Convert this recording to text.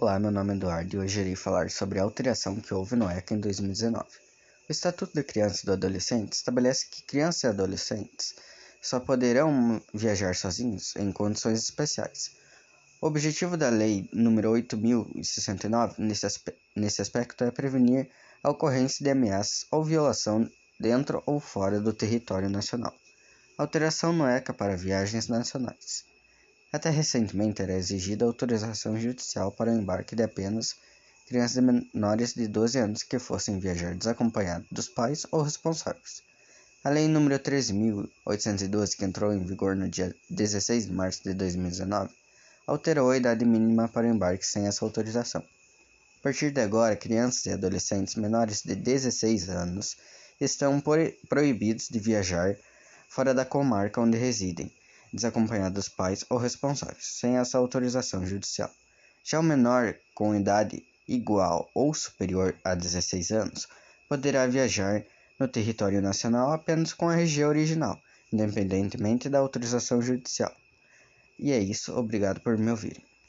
Olá, meu nome é Eduardo e hoje irei falar sobre a alteração que houve no ECA em 2019. O Estatuto da Criança e do Adolescente estabelece que crianças e adolescentes só poderão viajar sozinhos em condições especiais. O objetivo da Lei nº 8069 nesse, nesse aspecto é prevenir a ocorrência de ameaças ou violação dentro ou fora do território nacional. Alteração no ECA para viagens nacionais. Até recentemente era exigida autorização judicial para o embarque de apenas crianças menores de 12 anos que fossem viajar desacompanhados dos pais ou responsáveis. A Lei nº 13.812, que entrou em vigor no dia 16 de março de 2019, alterou a idade mínima para o embarque sem essa autorização. A partir de agora, crianças e adolescentes menores de 16 anos estão proibidos de viajar fora da comarca onde residem, desacompanhado dos pais ou responsáveis, sem essa autorização judicial. Já o menor com idade igual ou superior a 16 anos poderá viajar no território nacional apenas com a região original, independentemente da autorização judicial. E é isso, obrigado por me ouvirem.